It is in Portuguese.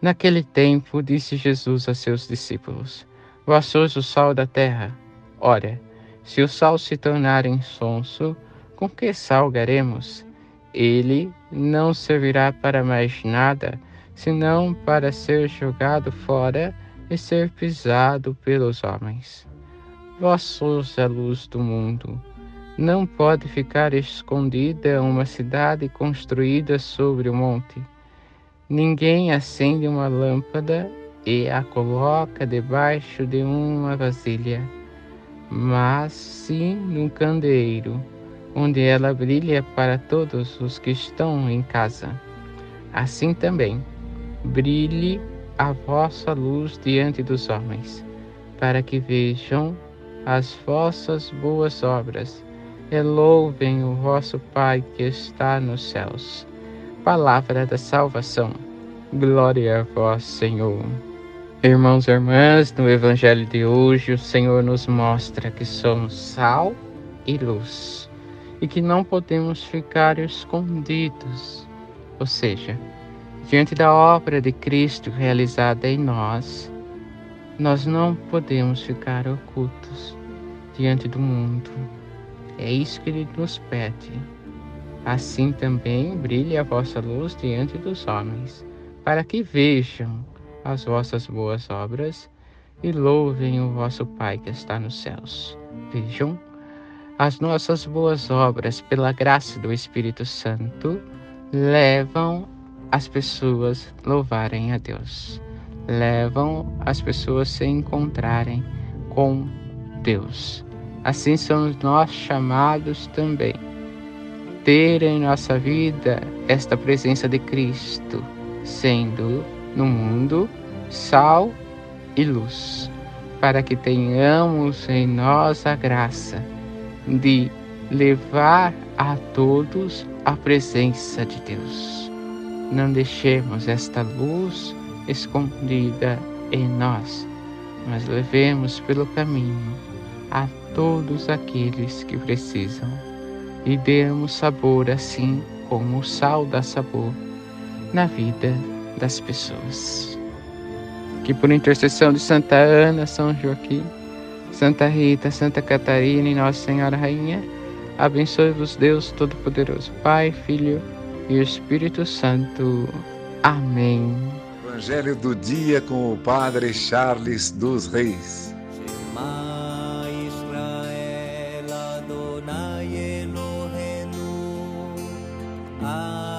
Naquele tempo, disse Jesus a seus discípulos: Vós sois o sal da terra. Ora, se o sal se tornar insonso, com que salgaremos? Ele não servirá para mais nada, senão para ser jogado fora e ser pisado pelos homens. Vós sois a luz do mundo. Não pode ficar escondida uma cidade construída sobre o monte. Ninguém acende uma lâmpada e a coloca debaixo de uma vasilha, mas sim num candeeiro, onde ela brilha para todos os que estão em casa. Assim também, brilhe a vossa luz diante dos homens, para que vejam as vossas boas obras e louvem o vosso Pai que está nos céus. Palavra da salvação. Glória a vós, Senhor. Irmãos e irmãs, no Evangelho de hoje, o Senhor nos mostra que somos sal e luz e que não podemos ficar escondidos. Ou seja, diante da obra de Cristo realizada em nós, nós não podemos ficar ocultos diante do mundo. É isso que Ele nos pede. Assim também brilhe a vossa luz diante dos homens, para que vejam as vossas boas obras e louvem o vosso Pai que está nos céus. Vejam, as nossas boas obras, pela graça do Espírito Santo, levam as pessoas louvarem a Deus, levam as pessoas se encontrarem com Deus. Assim somos nós chamados também ter em nossa vida esta presença de Cristo, sendo no mundo sal e luz, para que tenhamos em nós a graça de levar a todos a presença de Deus. Não deixemos esta luz escondida em nós, mas levemos pelo caminho a todos aqueles que precisam e demos sabor assim como o sal dá sabor na vida das pessoas. Que por intercessão de Santa Ana, São Joaquim, Santa Rita, Santa Catarina e Nossa Senhora Rainha, abençoe-vos Deus Todo-Poderoso, Pai, Filho e Espírito Santo. Amém. Evangelho do dia com o Padre Charles dos Reis. I